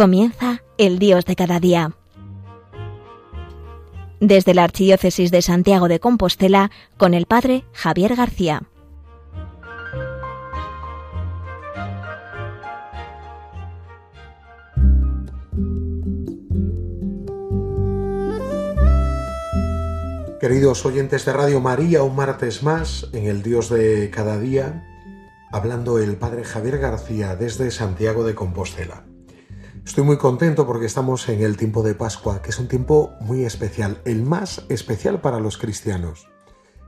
Comienza el Dios de cada día. Desde la Archidiócesis de Santiago de Compostela, con el Padre Javier García. Queridos oyentes de Radio María, un martes más en el Dios de cada día, hablando el Padre Javier García desde Santiago de Compostela. Estoy muy contento porque estamos en el tiempo de Pascua, que es un tiempo muy especial, el más especial para los cristianos.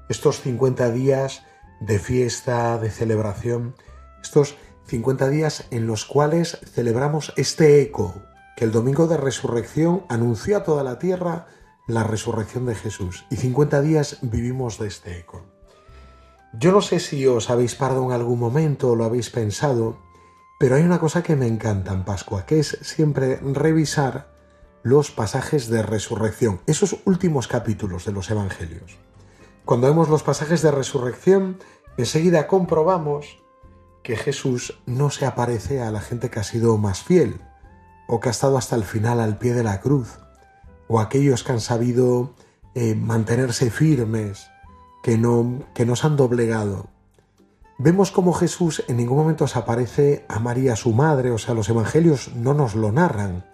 Estos 50 días de fiesta, de celebración, estos 50 días en los cuales celebramos este eco que el domingo de resurrección anunció a toda la tierra la resurrección de Jesús y 50 días vivimos de este eco. Yo no sé si os habéis parado en algún momento o lo habéis pensado, pero hay una cosa que me encanta en Pascua, que es siempre revisar los pasajes de resurrección, esos últimos capítulos de los Evangelios. Cuando vemos los pasajes de resurrección, enseguida comprobamos que Jesús no se aparece a la gente que ha sido más fiel o que ha estado hasta el final al pie de la cruz o aquellos que han sabido eh, mantenerse firmes, que no, que nos han doblegado. Vemos cómo Jesús en ningún momento se aparece a María su madre, o sea, los evangelios no nos lo narran,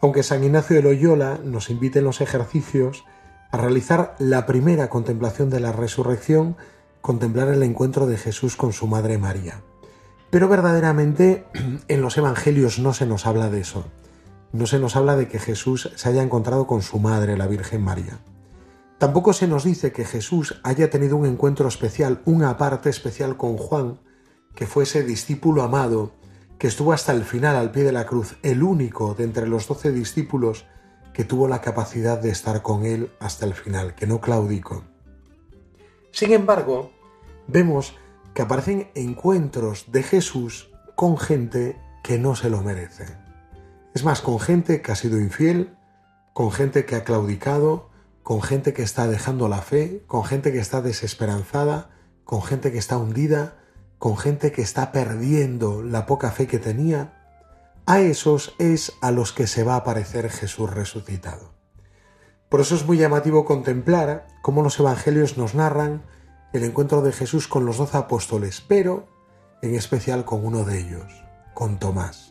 aunque San Ignacio de Loyola nos invite en los ejercicios a realizar la primera contemplación de la resurrección, contemplar el encuentro de Jesús con su madre María. Pero verdaderamente en los evangelios no se nos habla de eso no se nos habla de que Jesús se haya encontrado con su madre, la Virgen María. Tampoco se nos dice que Jesús haya tenido un encuentro especial, una parte especial con Juan, que fue ese discípulo amado, que estuvo hasta el final al pie de la cruz, el único de entre los doce discípulos que tuvo la capacidad de estar con él hasta el final, que no claudicó. Sin embargo, vemos que aparecen encuentros de Jesús con gente que no se lo merece. Es más, con gente que ha sido infiel, con gente que ha claudicado, con gente que está dejando la fe, con gente que está desesperanzada, con gente que está hundida, con gente que está perdiendo la poca fe que tenía. A esos es a los que se va a aparecer Jesús resucitado. Por eso es muy llamativo contemplar cómo los evangelios nos narran el encuentro de Jesús con los doce apóstoles, pero en especial con uno de ellos, con Tomás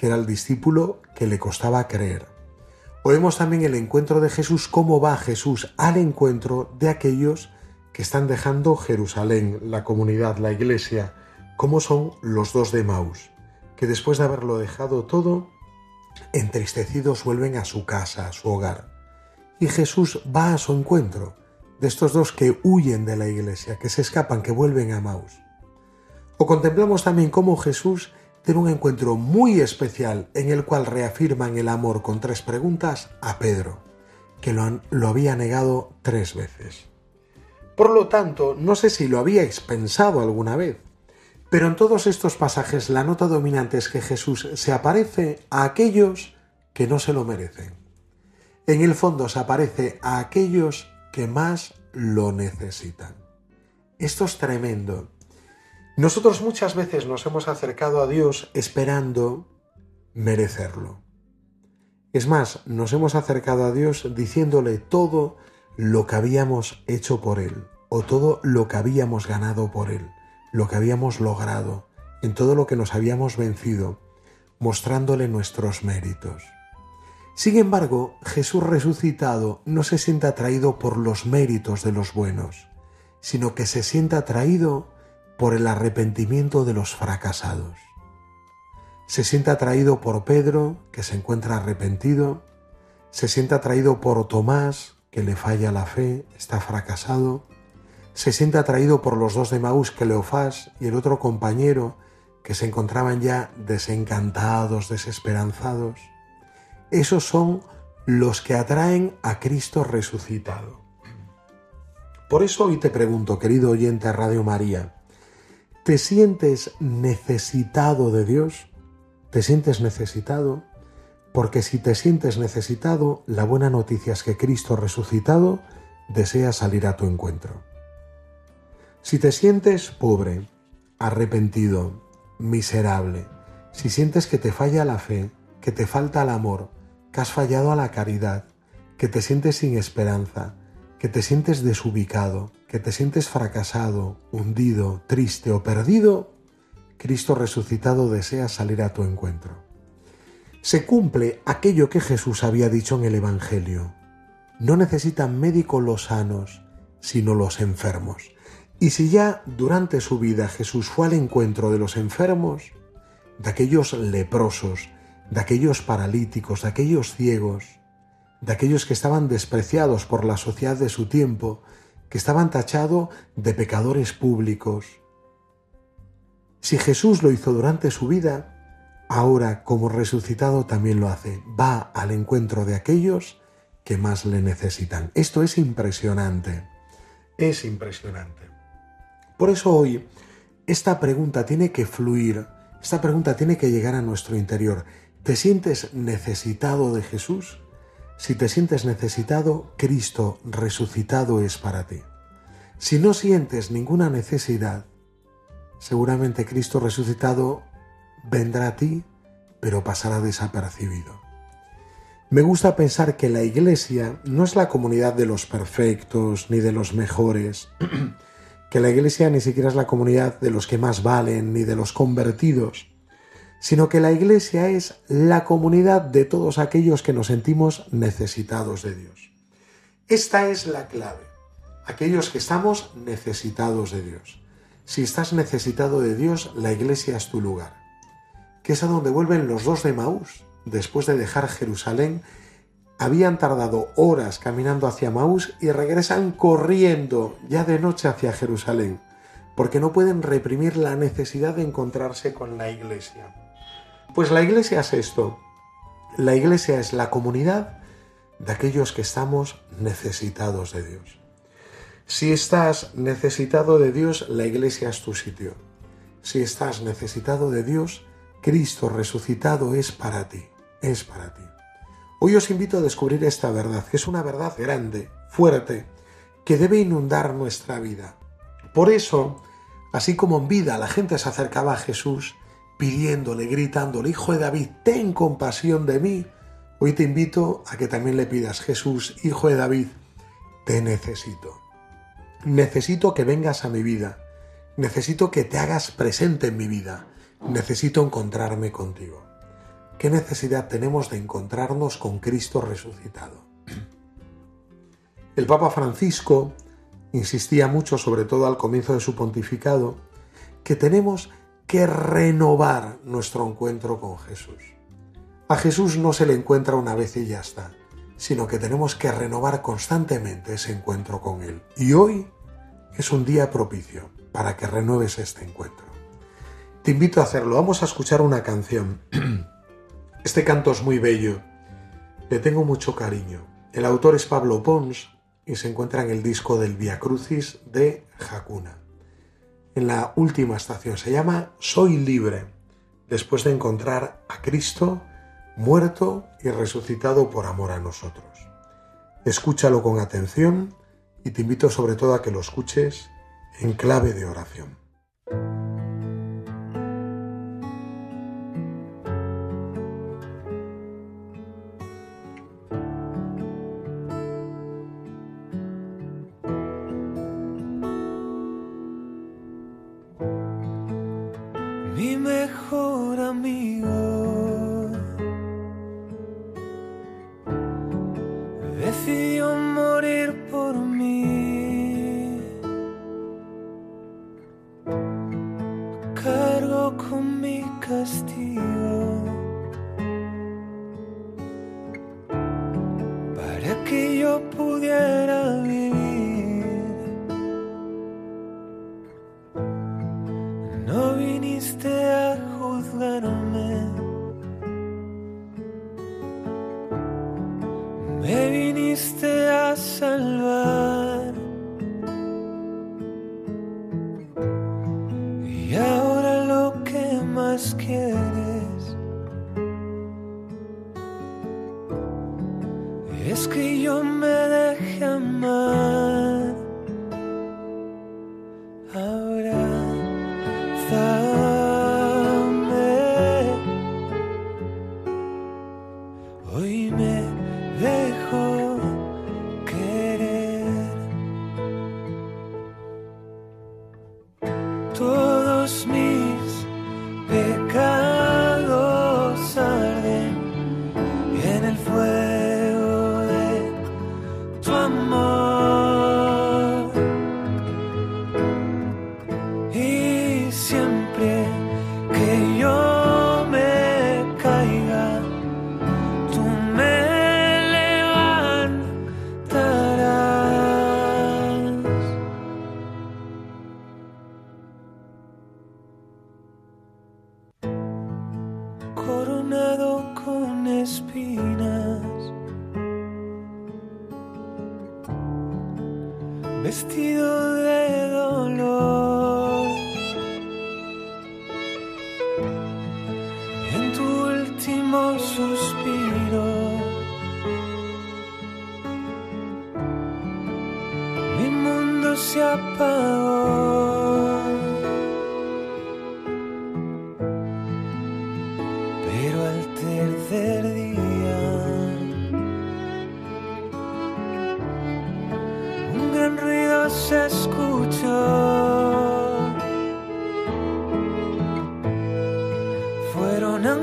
que era el discípulo que le costaba creer. Oemos también el encuentro de Jesús, cómo va Jesús al encuentro de aquellos que están dejando Jerusalén, la comunidad, la iglesia, como son los dos de Maús, que después de haberlo dejado todo, entristecidos vuelven a su casa, a su hogar. Y Jesús va a su encuentro de estos dos que huyen de la iglesia, que se escapan, que vuelven a Maús. O contemplamos también cómo Jesús tiene un encuentro muy especial en el cual reafirman el amor con tres preguntas a Pedro, que lo, lo había negado tres veces. Por lo tanto, no sé si lo habíais pensado alguna vez, pero en todos estos pasajes la nota dominante es que Jesús se aparece a aquellos que no se lo merecen. En el fondo se aparece a aquellos que más lo necesitan. Esto es tremendo nosotros muchas veces nos hemos acercado a Dios esperando merecerlo. Es más, nos hemos acercado a Dios diciéndole todo lo que habíamos hecho por Él, o todo lo que habíamos ganado por Él, lo que habíamos logrado, en todo lo que nos habíamos vencido, mostrándole nuestros méritos. Sin embargo, Jesús resucitado no se siente atraído por los méritos de los buenos, sino que se siente atraído por el arrepentimiento de los fracasados. Se siente atraído por Pedro, que se encuentra arrepentido, se siente atraído por Tomás, que le falla la fe, está fracasado, se siente atraído por los dos de Maús, Cleofás y el otro compañero, que se encontraban ya desencantados, desesperanzados. Esos son los que atraen a Cristo resucitado. Por eso hoy te pregunto, querido oyente Radio María, ¿Te sientes necesitado de Dios? ¿Te sientes necesitado? Porque si te sientes necesitado, la buena noticia es que Cristo resucitado desea salir a tu encuentro. Si te sientes pobre, arrepentido, miserable, si sientes que te falla la fe, que te falta el amor, que has fallado a la caridad, que te sientes sin esperanza, que te sientes desubicado, que te sientes fracasado, hundido, triste o perdido, Cristo resucitado desea salir a tu encuentro. Se cumple aquello que Jesús había dicho en el Evangelio. No necesitan médicos los sanos, sino los enfermos. Y si ya durante su vida Jesús fue al encuentro de los enfermos, de aquellos leprosos, de aquellos paralíticos, de aquellos ciegos, de aquellos que estaban despreciados por la sociedad de su tiempo, que estaban tachados de pecadores públicos. Si Jesús lo hizo durante su vida, ahora como resucitado también lo hace. Va al encuentro de aquellos que más le necesitan. Esto es impresionante. Es impresionante. Por eso hoy esta pregunta tiene que fluir, esta pregunta tiene que llegar a nuestro interior. ¿Te sientes necesitado de Jesús? Si te sientes necesitado, Cristo resucitado es para ti. Si no sientes ninguna necesidad, seguramente Cristo resucitado vendrá a ti, pero pasará desapercibido. Me gusta pensar que la iglesia no es la comunidad de los perfectos ni de los mejores, que la iglesia ni siquiera es la comunidad de los que más valen ni de los convertidos, sino que la Iglesia es la comunidad de todos aquellos que nos sentimos necesitados de Dios. Esta es la clave, aquellos que estamos necesitados de Dios. Si estás necesitado de Dios, la Iglesia es tu lugar, que es a donde vuelven los dos de Maús, después de dejar Jerusalén, habían tardado horas caminando hacia Maús y regresan corriendo ya de noche hacia Jerusalén, porque no pueden reprimir la necesidad de encontrarse con la iglesia. Pues la iglesia es esto. La iglesia es la comunidad de aquellos que estamos necesitados de Dios. Si estás necesitado de Dios, la iglesia es tu sitio. Si estás necesitado de Dios, Cristo resucitado es para ti, es para ti. Hoy os invito a descubrir esta verdad, que es una verdad grande, fuerte, que debe inundar nuestra vida. Por eso, así como en vida la gente se acercaba a Jesús, pidiéndole, gritándole, Hijo de David, ten compasión de mí. Hoy te invito a que también le pidas, Jesús, Hijo de David, te necesito. Necesito que vengas a mi vida. Necesito que te hagas presente en mi vida. Necesito encontrarme contigo. ¿Qué necesidad tenemos de encontrarnos con Cristo resucitado? El Papa Francisco insistía mucho, sobre todo al comienzo de su pontificado, que tenemos que renovar nuestro encuentro con Jesús. A Jesús no se le encuentra una vez y ya está, sino que tenemos que renovar constantemente ese encuentro con Él. Y hoy es un día propicio para que renueves este encuentro. Te invito a hacerlo. Vamos a escuchar una canción. Este canto es muy bello. Le tengo mucho cariño. El autor es Pablo Pons y se encuentra en el disco del Via Crucis de Jacuna en la última estación. Se llama Soy libre, después de encontrar a Cristo muerto y resucitado por amor a nosotros. Escúchalo con atención y te invito sobre todo a que lo escuches en clave de oración.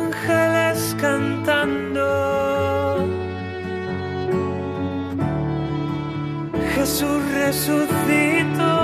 Ángeles cantando. Jesús resucitó.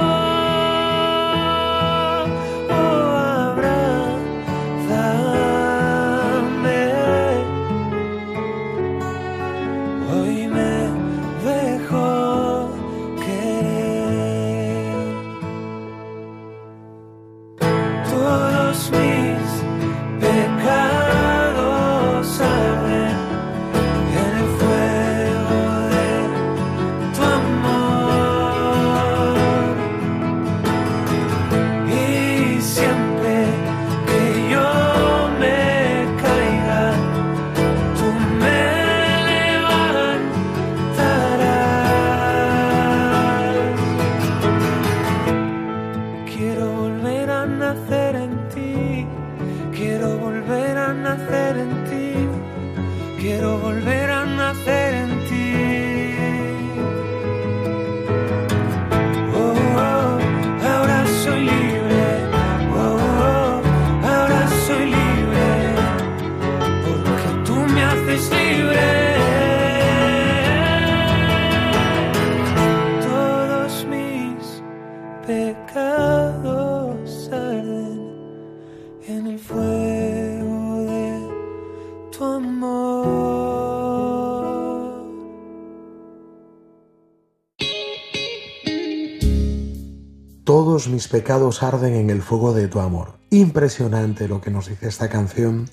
Mis pecados arden en el fuego de tu amor. Impresionante lo que nos dice esta canción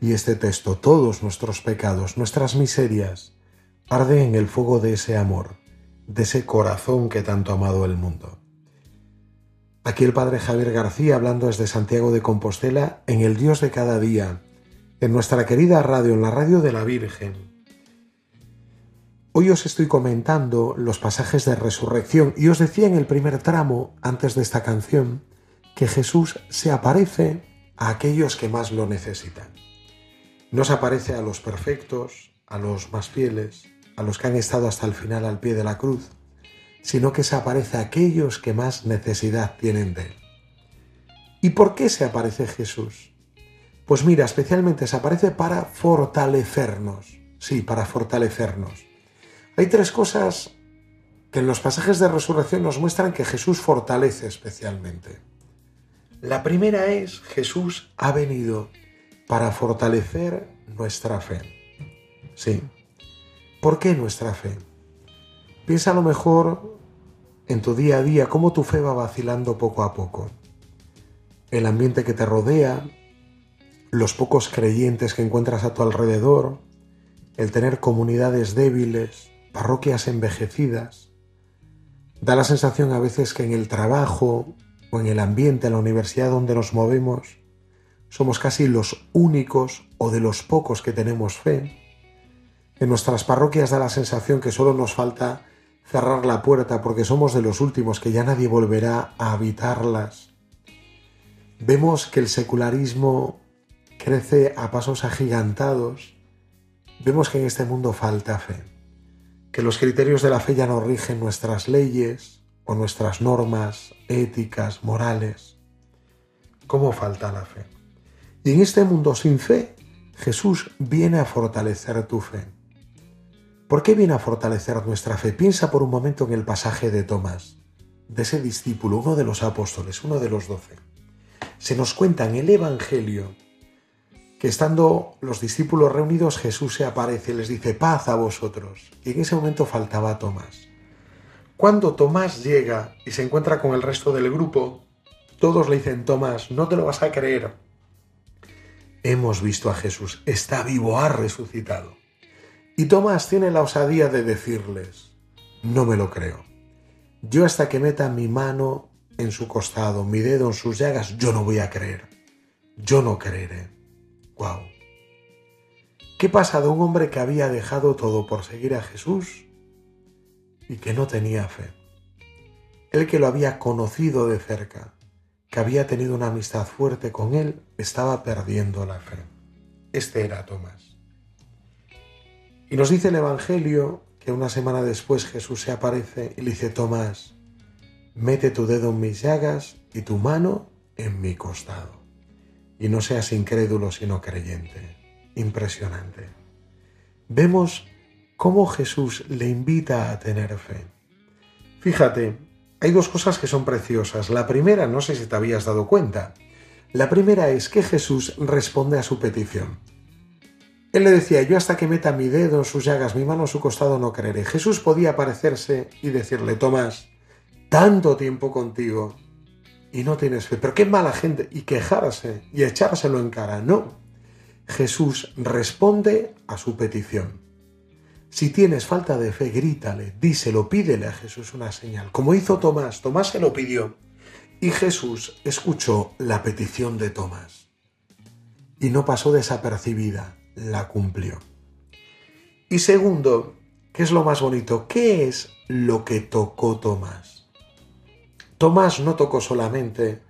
y este texto. Todos nuestros pecados, nuestras miserias, arden en el fuego de ese amor, de ese corazón que tanto ha amado el mundo. Aquí el padre Javier García hablando desde Santiago de Compostela en el Dios de cada día, en nuestra querida radio, en la radio de la Virgen. Hoy os estoy comentando los pasajes de resurrección y os decía en el primer tramo, antes de esta canción, que Jesús se aparece a aquellos que más lo necesitan. No se aparece a los perfectos, a los más fieles, a los que han estado hasta el final al pie de la cruz, sino que se aparece a aquellos que más necesidad tienen de él. ¿Y por qué se aparece Jesús? Pues mira, especialmente se aparece para fortalecernos. Sí, para fortalecernos. Hay tres cosas que en los pasajes de resurrección nos muestran que Jesús fortalece especialmente. La primera es Jesús ha venido para fortalecer nuestra fe. Sí. ¿Por qué nuestra fe? Piensa a lo mejor en tu día a día cómo tu fe va vacilando poco a poco. El ambiente que te rodea, los pocos creyentes que encuentras a tu alrededor, el tener comunidades débiles, parroquias envejecidas. Da la sensación a veces que en el trabajo o en el ambiente, en la universidad donde nos movemos, somos casi los únicos o de los pocos que tenemos fe. En nuestras parroquias da la sensación que solo nos falta cerrar la puerta porque somos de los últimos que ya nadie volverá a habitarlas. Vemos que el secularismo crece a pasos agigantados. Vemos que en este mundo falta fe, que los criterios de la fe ya no rigen nuestras leyes o nuestras normas éticas, morales. ¿Cómo falta la fe? Y en este mundo sin fe, Jesús viene a fortalecer tu fe. ¿Por qué viene a fortalecer nuestra fe? Piensa por un momento en el pasaje de Tomás, de ese discípulo, uno de los apóstoles, uno de los doce. Se nos cuenta en el Evangelio estando los discípulos reunidos, Jesús se aparece y les dice, paz a vosotros. Y en ese momento faltaba Tomás. Cuando Tomás llega y se encuentra con el resto del grupo, todos le dicen, Tomás, no te lo vas a creer. Hemos visto a Jesús, está vivo, ha resucitado. Y Tomás tiene la osadía de decirles, no me lo creo. Yo hasta que meta mi mano en su costado, mi dedo en sus llagas, yo no voy a creer. Yo no creeré. ¡Wow! ¿Qué pasa un hombre que había dejado todo por seguir a Jesús y que no tenía fe? Él que lo había conocido de cerca, que había tenido una amistad fuerte con él, estaba perdiendo la fe. Este era Tomás. Y nos dice el Evangelio que una semana después Jesús se aparece y le dice, Tomás, mete tu dedo en mis llagas y tu mano en mi costado. Y no seas incrédulo sino creyente. Impresionante. Vemos cómo Jesús le invita a tener fe. Fíjate, hay dos cosas que son preciosas. La primera, no sé si te habías dado cuenta, la primera es que Jesús responde a su petición. Él le decía, yo hasta que meta mi dedo en sus llagas, mi mano en su costado, no creeré. Jesús podía aparecerse y decirle, Tomás, tanto tiempo contigo y no tienes fe, pero qué mala gente, y quejarse y echárselo en cara. No, Jesús responde a su petición. Si tienes falta de fe, grítale, díselo, pídele a Jesús una señal, como hizo Tomás. Tomás se lo pidió y Jesús escuchó la petición de Tomás y no pasó desapercibida la cumplió. Y segundo, ¿qué es lo más bonito? ¿Qué es lo que tocó Tomás? Tomás no tocó solamente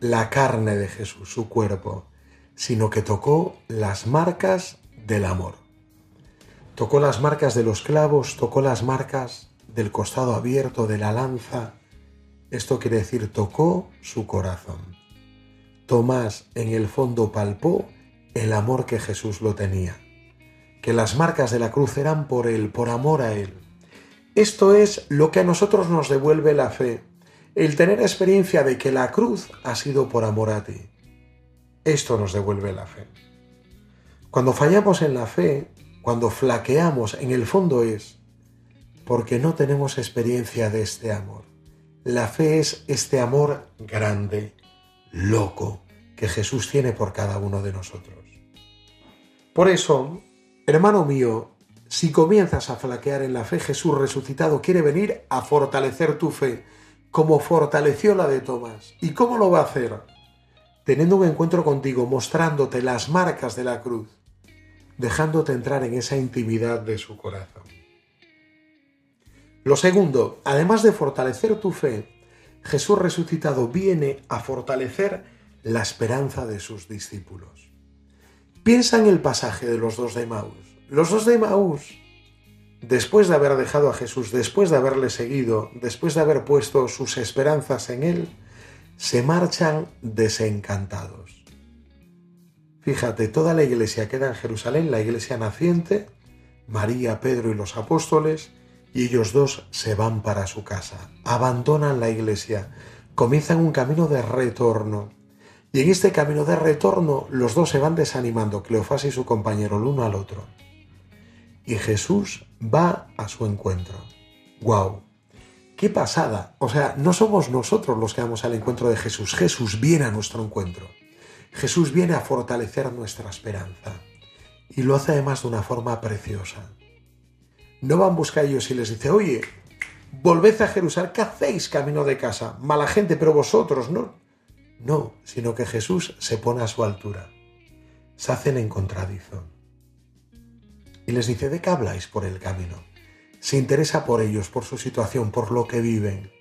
la carne de Jesús, su cuerpo, sino que tocó las marcas del amor. Tocó las marcas de los clavos, tocó las marcas del costado abierto de la lanza. Esto quiere decir tocó su corazón. Tomás en el fondo palpó el amor que Jesús lo tenía, que las marcas de la cruz eran por Él, por amor a Él. Esto es lo que a nosotros nos devuelve la fe, el tener experiencia de que la cruz ha sido por amor a ti. Esto nos devuelve la fe. Cuando fallamos en la fe, cuando flaqueamos, en el fondo es porque no tenemos experiencia de este amor. La fe es este amor grande, loco, que Jesús tiene por cada uno de nosotros. Por eso, hermano mío, si comienzas a flaquear en la fe, Jesús resucitado quiere venir a fortalecer tu fe, como fortaleció la de Tomás. ¿Y cómo lo va a hacer? Teniendo un encuentro contigo, mostrándote las marcas de la cruz, dejándote entrar en esa intimidad de su corazón. Lo segundo, además de fortalecer tu fe, Jesús resucitado viene a fortalecer la esperanza de sus discípulos. Piensa en el pasaje de los dos de Maús. Los dos de Maús, después de haber dejado a Jesús, después de haberle seguido, después de haber puesto sus esperanzas en él, se marchan desencantados. Fíjate, toda la iglesia queda en Jerusalén, la iglesia naciente, María, Pedro y los apóstoles, y ellos dos se van para su casa, abandonan la iglesia, comienzan un camino de retorno y en este camino de retorno los dos se van desanimando, Cleofás y su compañero, el uno al otro. Y Jesús va a su encuentro. ¡Guau! ¡Qué pasada! O sea, no somos nosotros los que vamos al encuentro de Jesús, Jesús viene a nuestro encuentro. Jesús viene a fortalecer nuestra esperanza. Y lo hace además de una forma preciosa. No van a buscar ellos y les dice, oye, volved a Jerusalén, ¿qué hacéis camino de casa? Mala gente, pero vosotros, ¿no? No, sino que Jesús se pone a su altura. Se hacen en contradizo. Y les dice, ¿de qué habláis por el camino? Se interesa por ellos, por su situación, por lo que viven.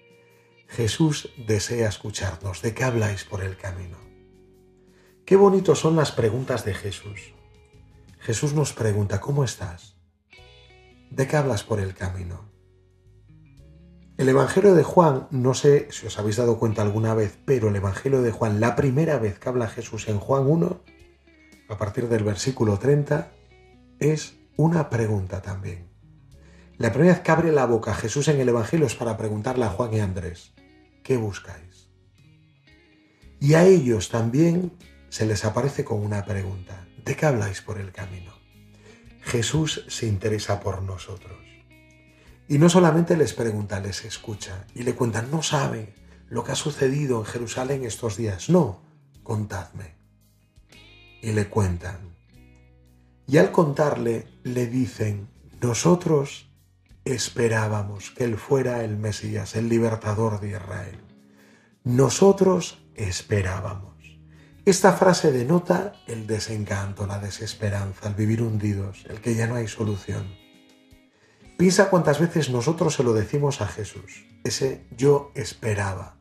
Jesús desea escucharnos. ¿De qué habláis por el camino? Qué bonitos son las preguntas de Jesús. Jesús nos pregunta, ¿cómo estás? ¿De qué hablas por el camino? El Evangelio de Juan, no sé si os habéis dado cuenta alguna vez, pero el Evangelio de Juan, la primera vez que habla Jesús en Juan 1, a partir del versículo 30, es una pregunta también. La primera vez que abre la boca Jesús en el Evangelio es para preguntarle a Juan y Andrés, ¿qué buscáis? Y a ellos también se les aparece con una pregunta, ¿de qué habláis por el camino? Jesús se interesa por nosotros. Y no solamente les pregunta, les escucha y le cuentan, no saben lo que ha sucedido en Jerusalén estos días. No, contadme. Y le cuentan. Y al contarle, le dicen, nosotros esperábamos que Él fuera el Mesías, el libertador de Israel. Nosotros esperábamos. Esta frase denota el desencanto, la desesperanza, el vivir hundidos, el que ya no hay solución. Piensa cuántas veces nosotros se lo decimos a Jesús, ese yo esperaba.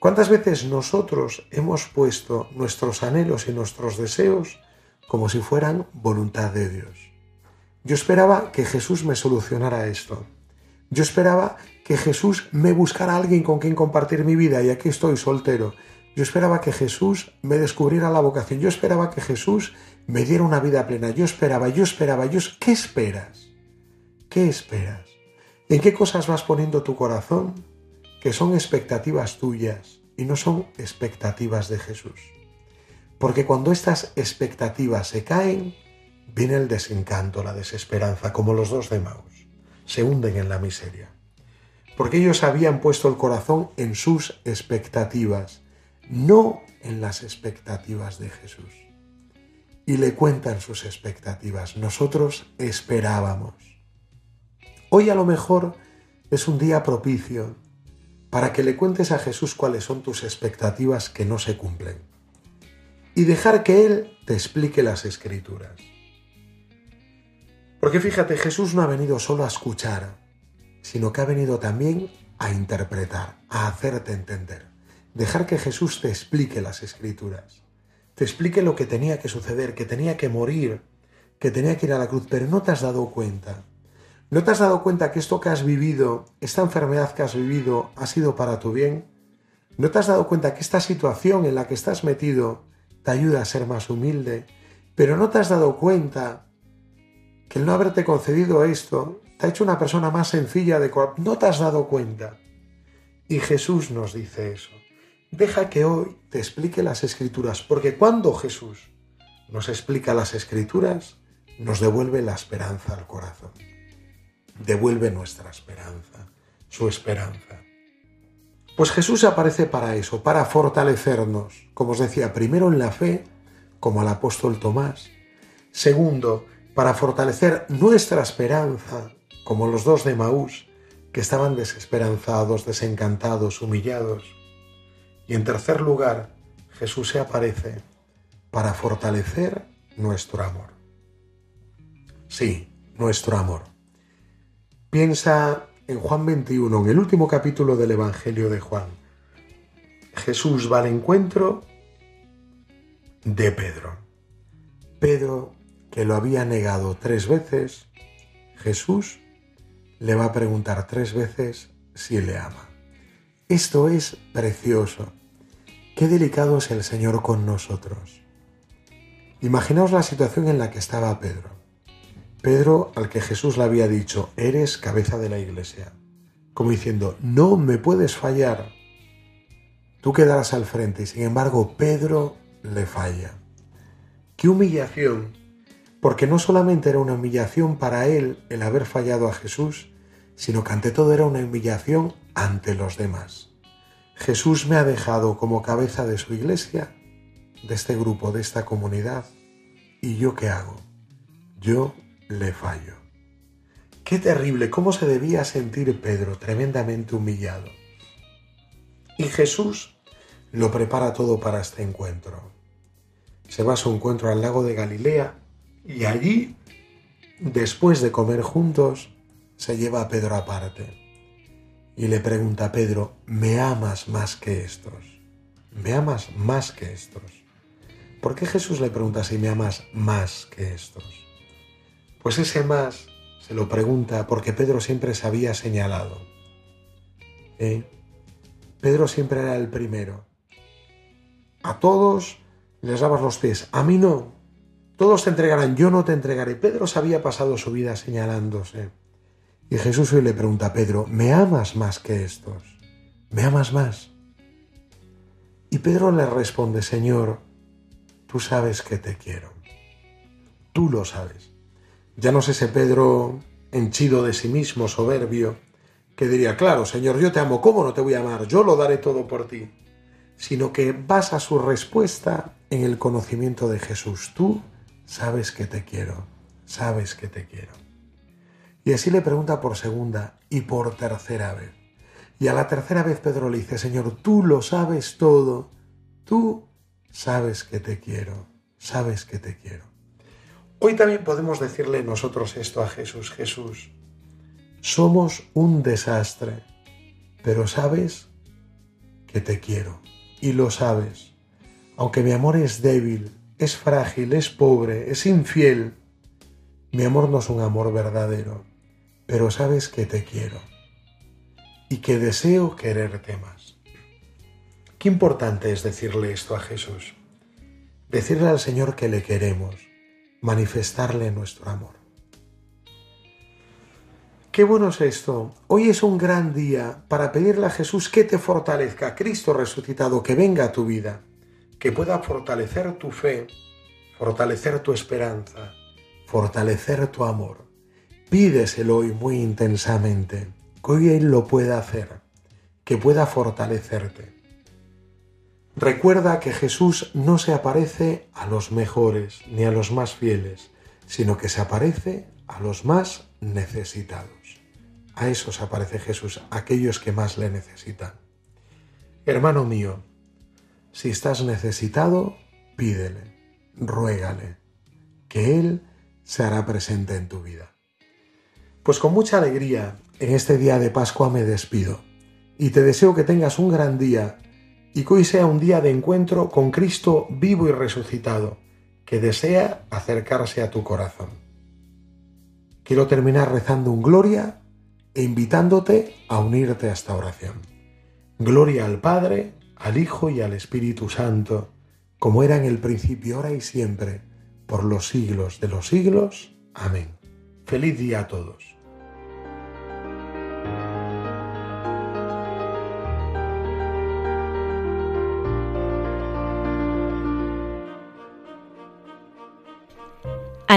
¿Cuántas veces nosotros hemos puesto nuestros anhelos y nuestros deseos como si fueran voluntad de Dios? Yo esperaba que Jesús me solucionara esto. Yo esperaba que Jesús me buscara alguien con quien compartir mi vida y aquí estoy soltero. Yo esperaba que Jesús me descubriera la vocación. Yo esperaba que Jesús me diera una vida plena. Yo esperaba, yo esperaba, yo... ¿Qué esperas? ¿Qué esperas? ¿En qué cosas vas poniendo tu corazón que son expectativas tuyas y no son expectativas de Jesús? Porque cuando estas expectativas se caen, viene el desencanto, la desesperanza, como los dos de. Se hunden en la miseria. Porque ellos habían puesto el corazón en sus expectativas, no en las expectativas de Jesús. Y le cuentan sus expectativas. Nosotros esperábamos. Hoy a lo mejor es un día propicio para que le cuentes a Jesús cuáles son tus expectativas que no se cumplen y dejar que Él te explique las escrituras. Porque fíjate, Jesús no ha venido solo a escuchar, sino que ha venido también a interpretar, a hacerte entender. Dejar que Jesús te explique las escrituras, te explique lo que tenía que suceder, que tenía que morir, que tenía que ir a la cruz, pero no te has dado cuenta ¿No te has dado cuenta que esto que has vivido, esta enfermedad que has vivido, ha sido para tu bien? ¿No te has dado cuenta que esta situación en la que estás metido te ayuda a ser más humilde? Pero no te has dado cuenta que el no haberte concedido esto te ha hecho una persona más sencilla de. No te has dado cuenta. Y Jesús nos dice eso. Deja que hoy te explique las escrituras, porque cuando Jesús nos explica las escrituras, nos devuelve la esperanza al corazón devuelve nuestra esperanza, su esperanza. Pues Jesús aparece para eso, para fortalecernos, como os decía, primero en la fe, como al apóstol Tomás. Segundo, para fortalecer nuestra esperanza, como los dos de Maús, que estaban desesperanzados, desencantados, humillados. Y en tercer lugar, Jesús se aparece para fortalecer nuestro amor. Sí, nuestro amor. Piensa en Juan 21, en el último capítulo del Evangelio de Juan. Jesús va al encuentro de Pedro. Pedro, que lo había negado tres veces, Jesús le va a preguntar tres veces si le ama. Esto es precioso. Qué delicado es el Señor con nosotros. Imaginaos la situación en la que estaba Pedro. Pedro al que Jesús le había dicho, eres cabeza de la iglesia, como diciendo, no me puedes fallar, tú quedarás al frente y sin embargo Pedro le falla. ¡Qué humillación! Porque no solamente era una humillación para él el haber fallado a Jesús, sino que ante todo era una humillación ante los demás. Jesús me ha dejado como cabeza de su iglesia, de este grupo, de esta comunidad, ¿y yo qué hago? Yo le fallo. Qué terrible, cómo se debía sentir Pedro, tremendamente humillado. Y Jesús lo prepara todo para este encuentro. Se va a su encuentro al lago de Galilea y allí, después de comer juntos, se lleva a Pedro aparte y le pregunta a Pedro, ¿me amas más que estos? ¿Me amas más que estos? ¿Por qué Jesús le pregunta si me amas más que estos? Pues ese más se lo pregunta porque Pedro siempre se había señalado. ¿eh? Pedro siempre era el primero. A todos les lavas los pies, a mí no. Todos te entregarán, yo no te entregaré. Pedro se había pasado su vida señalándose. Y Jesús hoy le pregunta a Pedro, ¿me amas más que estos? ¿Me amas más? Y Pedro le responde, Señor, tú sabes que te quiero. Tú lo sabes. Ya no es ese Pedro henchido de sí mismo, soberbio, que diría, claro, Señor, yo te amo, ¿cómo no te voy a amar? Yo lo daré todo por ti. Sino que basa su respuesta en el conocimiento de Jesús. Tú sabes que te quiero, sabes que te quiero. Y así le pregunta por segunda y por tercera vez. Y a la tercera vez Pedro le dice, Señor, tú lo sabes todo, tú sabes que te quiero, sabes que te quiero. Hoy también podemos decirle nosotros esto a Jesús, Jesús, somos un desastre, pero sabes que te quiero y lo sabes. Aunque mi amor es débil, es frágil, es pobre, es infiel, mi amor no es un amor verdadero, pero sabes que te quiero y que deseo quererte más. Qué importante es decirle esto a Jesús, decirle al Señor que le queremos, manifestarle nuestro amor. Qué bueno es esto. Hoy es un gran día para pedirle a Jesús que te fortalezca, Cristo resucitado, que venga a tu vida, que pueda fortalecer tu fe, fortalecer tu esperanza, fortalecer tu amor. Pídeselo hoy muy intensamente, que hoy Él lo pueda hacer, que pueda fortalecerte. Recuerda que Jesús no se aparece a los mejores ni a los más fieles, sino que se aparece a los más necesitados. A esos aparece Jesús, aquellos que más le necesitan. Hermano mío, si estás necesitado, pídele, ruégale, que Él se hará presente en tu vida. Pues con mucha alegría, en este día de Pascua me despido y te deseo que tengas un gran día y que hoy sea un día de encuentro con Cristo vivo y resucitado, que desea acercarse a tu corazón. Quiero terminar rezando un gloria e invitándote a unirte a esta oración. Gloria al Padre, al Hijo y al Espíritu Santo, como era en el principio, ahora y siempre, por los siglos de los siglos. Amén. Feliz día a todos.